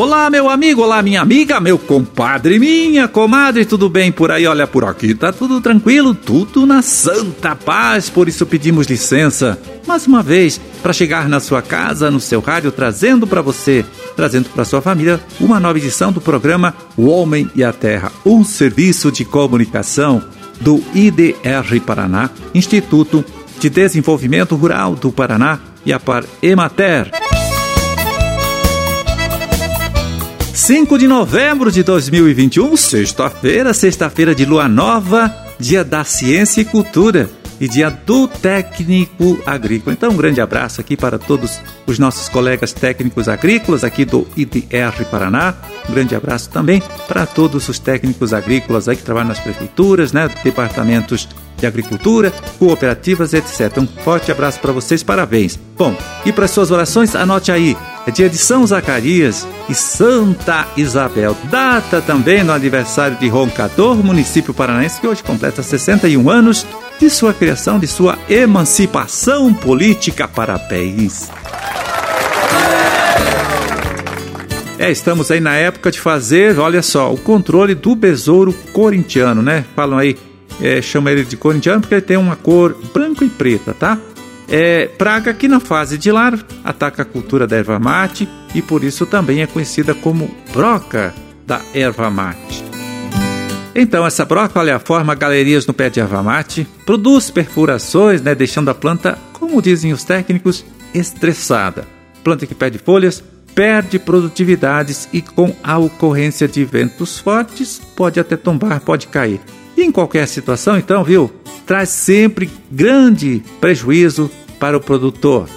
Olá, meu amigo, olá, minha amiga, meu compadre, minha comadre, tudo bem por aí? Olha, por aqui tá tudo tranquilo, tudo na santa paz, por isso pedimos licença mais uma vez para chegar na sua casa, no seu rádio, trazendo para você, trazendo para sua família, uma nova edição do programa O Homem e a Terra, um serviço de comunicação do IDR Paraná, Instituto de Desenvolvimento Rural do Paraná e a Par Emater. 5 de novembro de 2021, sexta-feira, sexta-feira de lua nova, dia da ciência e cultura e dia do técnico agrícola. Então, um grande abraço aqui para todos os nossos colegas técnicos agrícolas aqui do IDR Paraná. Um grande abraço também para todos os técnicos agrícolas aí que trabalham nas prefeituras, né, departamentos de agricultura, cooperativas, etc. Um forte abraço para vocês, parabéns. Bom, e para suas orações, anote aí dia de São Zacarias e Santa Isabel. Data também no aniversário de Roncador, município paranaense, que hoje completa 61 anos de sua criação, de sua emancipação política. Parabéns! É, estamos aí na época de fazer, olha só, o controle do besouro corintiano, né? Falam aí, é, chama ele de corintiano porque ele tem uma cor branco e preta, tá? É, praga que na fase de lar ataca a cultura da erva mate e por isso também é conhecida como broca da erva mate. Então, essa broca, olha, forma galerias no pé de erva mate, produz perfurações, né, deixando a planta, como dizem os técnicos, estressada. Planta que perde folhas, perde produtividades e com a ocorrência de ventos fortes pode até tombar, pode cair. E em qualquer situação, então, viu, traz sempre grande prejuízo para o produtor.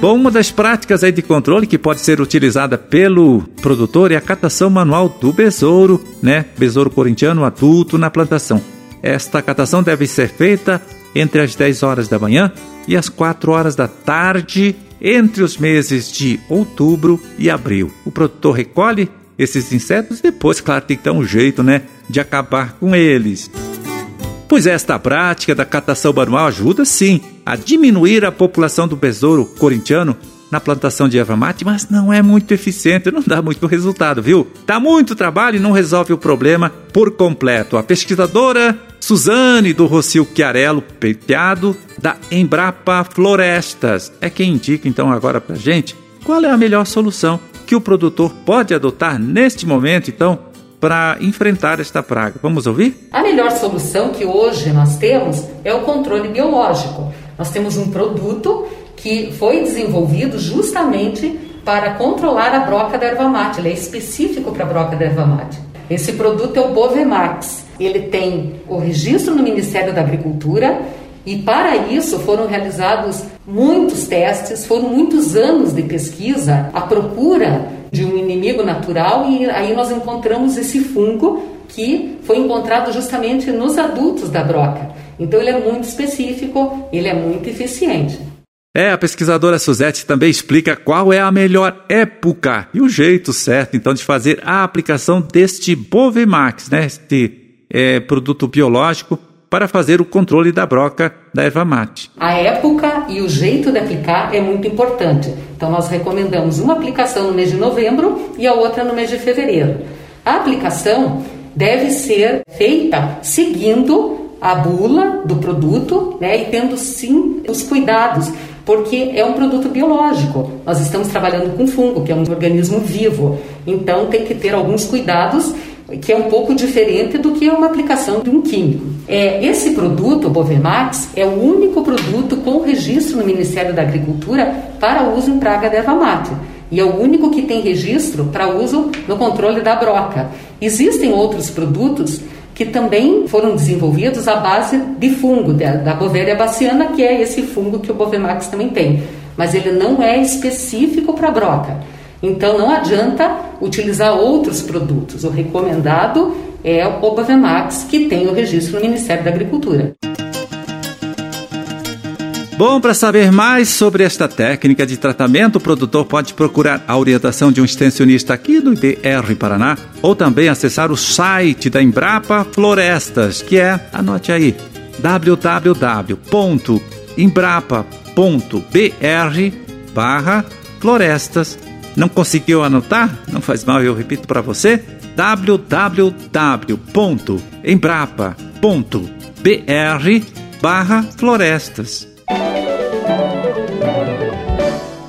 Bom, uma das práticas aí de controle que pode ser utilizada pelo produtor é a catação manual do besouro, né? Besouro corintiano adulto na plantação. Esta catação deve ser feita entre as 10 horas da manhã e as 4 horas da tarde, entre os meses de outubro e abril. O produtor recolhe esses insetos e depois, claro, tem que dar um jeito, né, de acabar com eles pois esta prática da catação manual ajuda sim a diminuir a população do besouro corintiano na plantação de erva mate, mas não é muito eficiente, não dá muito resultado, viu? Dá muito trabalho e não resolve o problema por completo. A pesquisadora Suzane do Rocio Chiarello Penteado, da Embrapa Florestas, é quem indica então agora pra gente qual é a melhor solução que o produtor pode adotar neste momento, então, para enfrentar esta praga. Vamos ouvir? A melhor solução que hoje nós temos é o controle biológico. Nós temos um produto que foi desenvolvido justamente para controlar a broca da erva mate. Ele é específico para a broca da erva mate. Esse produto é o Bovemax. Ele tem o registro no Ministério da Agricultura e para isso foram realizados muitos testes, foram muitos anos de pesquisa à procura de um inimigo natural e aí nós encontramos esse fungo que foi encontrado justamente nos adultos da broca. Então ele é muito específico, ele é muito eficiente. É, a pesquisadora Suzette também explica qual é a melhor época e o jeito certo, então, de fazer a aplicação deste Bovemax, né, este é, produto biológico para fazer o controle da broca da erva mate. A época e o jeito de aplicar é muito importante. Então nós recomendamos uma aplicação no mês de novembro e a outra no mês de fevereiro. A aplicação deve ser feita seguindo a bula do produto, né, e tendo sim os cuidados, porque é um produto biológico. Nós estamos trabalhando com fungo, que é um organismo vivo. Então tem que ter alguns cuidados que é um pouco diferente do que uma aplicação de um químico. É, esse produto, o Bovemax, é o único produto com registro no Ministério da Agricultura para uso em praga de erva mate. E é o único que tem registro para uso no controle da broca. Existem outros produtos que também foram desenvolvidos à base de fungo, da, da Bovéria baciana, que é esse fungo que o Bovemax também tem. Mas ele não é específico para broca. Então não adianta utilizar outros produtos. O recomendado é o Obavemax, que tem o registro no Ministério da Agricultura. Bom, para saber mais sobre esta técnica de tratamento, o produtor pode procurar a orientação de um extensionista aqui do IDR Paraná ou também acessar o site da Embrapa Florestas, que é, anote aí, www.embrapa.br barra florestas Não conseguiu anotar? Não faz mal, eu repito para você: www.embrapa.br/florestas.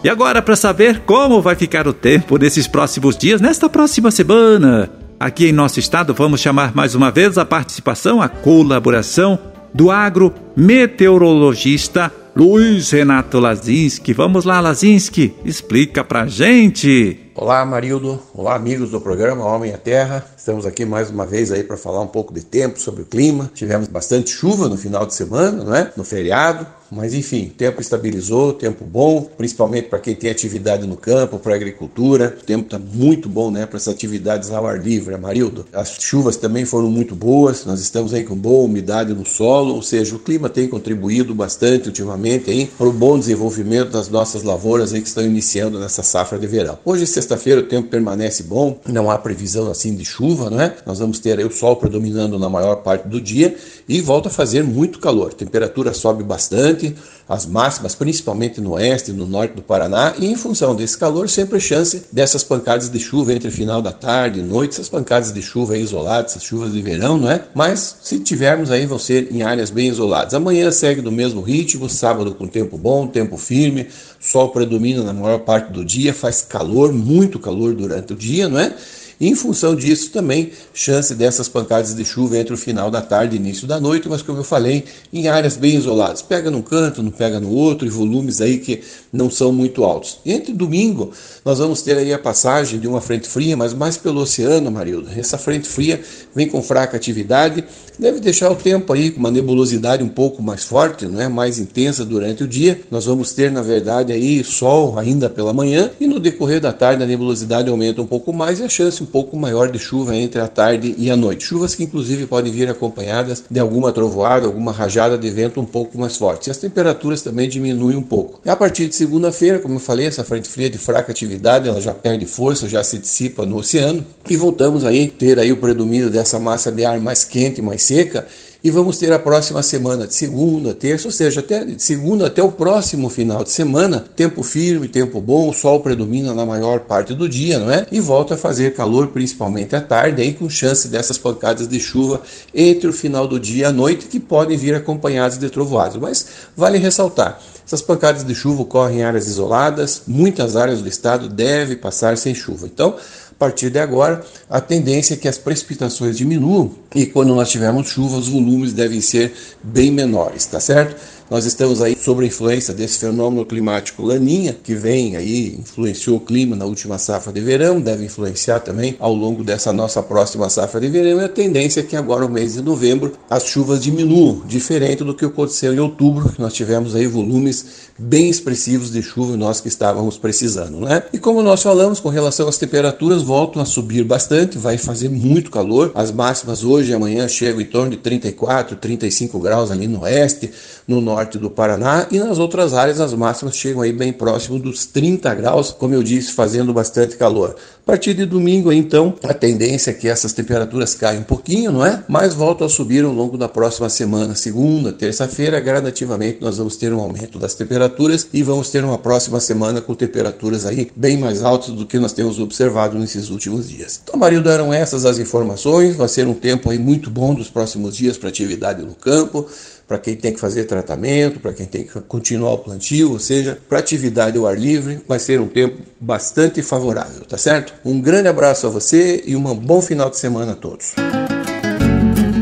E agora, para saber como vai ficar o tempo nesses próximos dias, nesta próxima semana, aqui em nosso estado, vamos chamar mais uma vez a participação, a colaboração do agrometeorologista Luiz Renato Lazinski. Vamos lá, Lazinski, explica pra gente. Olá, Marildo. Olá, amigos do programa Homem à Terra. Estamos aqui mais uma vez aí para falar um pouco de tempo sobre o clima. Tivemos bastante chuva no final de semana, não é? No feriado. Mas enfim, o tempo estabilizou, tempo bom, principalmente para quem tem atividade no campo, para agricultura. O tempo está muito bom, né, para essas atividades ao ar livre, Amarildo. As chuvas também foram muito boas. Nós estamos aí com boa umidade no solo, ou seja, o clima tem contribuído bastante ultimamente aí para o bom desenvolvimento das nossas lavouras aí que estão iniciando nessa safra de verão. Hoje, sexta-feira, o tempo permanece bom, não há previsão assim de chuva, não é? Nós vamos ter o sol predominando na maior parte do dia e volta a fazer muito calor. A temperatura sobe bastante as máximas, principalmente no oeste e no norte do Paraná, e em função desse calor, sempre chance dessas pancadas de chuva entre final da tarde e noite, essas pancadas de chuva isoladas, essas chuvas de verão, não é? Mas se tivermos aí, vão ser em áreas bem isoladas. Amanhã segue do mesmo ritmo, sábado com tempo bom, tempo firme, sol predomina na maior parte do dia, faz calor, muito calor durante o dia, não é? E em função disso também, chance dessas pancadas de chuva entre o final da tarde e início da noite, mas como eu falei, em áreas bem isoladas. Pega num canto, não pega no outro, e volumes aí que não são muito altos. Entre domingo, nós vamos ter aí a passagem de uma frente fria, mas mais pelo oceano, Marildo. Essa frente fria vem com fraca atividade, deve deixar o tempo aí com uma nebulosidade um pouco mais forte, não é mais intensa durante o dia. Nós vamos ter, na verdade, aí sol ainda pela manhã e no decorrer da tarde a nebulosidade aumenta um pouco mais e a chance um pouco maior de chuva entre a tarde e a noite. Chuvas que inclusive podem vir acompanhadas de alguma trovoada, alguma rajada de vento um pouco mais forte. E as temperaturas também diminuem um pouco. E a partir de segunda-feira, como eu falei, essa frente fria de fraca atividade, ela já perde força, já se dissipa no oceano e voltamos aí ter aí o predomínio dessa massa de ar mais quente, mais seca e vamos ter a próxima semana de segunda, terça, ou seja, até de segunda até o próximo final de semana, tempo firme, tempo bom, o sol predomina na maior parte do dia, não é? E volta a fazer calor principalmente à tarde, aí com chance dessas pancadas de chuva entre o final do dia e a noite que podem vir acompanhadas de trovoadas. Mas vale ressaltar, essas pancadas de chuva ocorrem em áreas isoladas, muitas áreas do estado devem passar sem chuva. Então, partir de agora, a tendência é que as precipitações diminuam e quando nós tivermos chuva, os volumes devem ser bem menores, tá certo? Nós estamos aí sob a influência desse fenômeno climático Laninha, que vem aí, influenciou o clima na última safra de verão, deve influenciar também ao longo dessa nossa próxima safra de verão. E a tendência é que agora, no mês de novembro, as chuvas diminuam, diferente do que aconteceu em outubro, que nós tivemos aí volumes bem expressivos de chuva nós que estávamos precisando, né? E como nós falamos com relação às temperaturas, voltam a subir bastante, vai fazer muito calor. As máximas hoje e amanhã chegam em torno de 34, 35 graus ali no oeste, no norte norte do Paraná e nas outras áreas as máximas chegam aí bem próximo dos 30 graus, como eu disse, fazendo bastante calor. A partir de domingo, então, a tendência é que essas temperaturas caiam um pouquinho, não é? Mas voltam a subir ao longo da próxima semana, segunda, terça-feira, gradativamente nós vamos ter um aumento das temperaturas e vamos ter uma próxima semana com temperaturas aí bem mais altas do que nós temos observado nesses últimos dias. Então, Marildo, eram essas as informações, vai ser um tempo aí muito bom dos próximos dias para atividade no campo para quem tem que fazer tratamento, para quem tem que continuar o plantio, ou seja, para atividade ao ar livre, vai ser um tempo bastante favorável, tá certo? Um grande abraço a você e um bom final de semana a todos.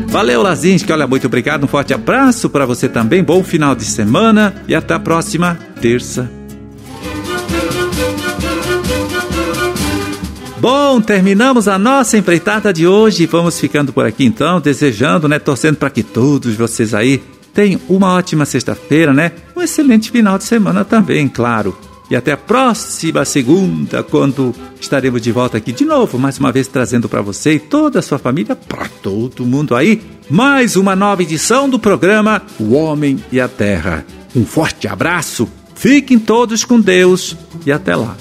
Valeu, Lazinski. Olha, muito obrigado. Um forte abraço para você também. Bom final de semana e até a próxima terça. Bom, terminamos a nossa empreitada de hoje. Vamos ficando por aqui então, desejando, né, torcendo para que todos vocês aí Tenham uma ótima sexta-feira, né? Um excelente final de semana também, claro. E até a próxima segunda, quando estaremos de volta aqui de novo, mais uma vez trazendo para você e toda a sua família, para todo mundo aí, mais uma nova edição do programa O Homem e a Terra. Um forte abraço, fiquem todos com Deus e até lá.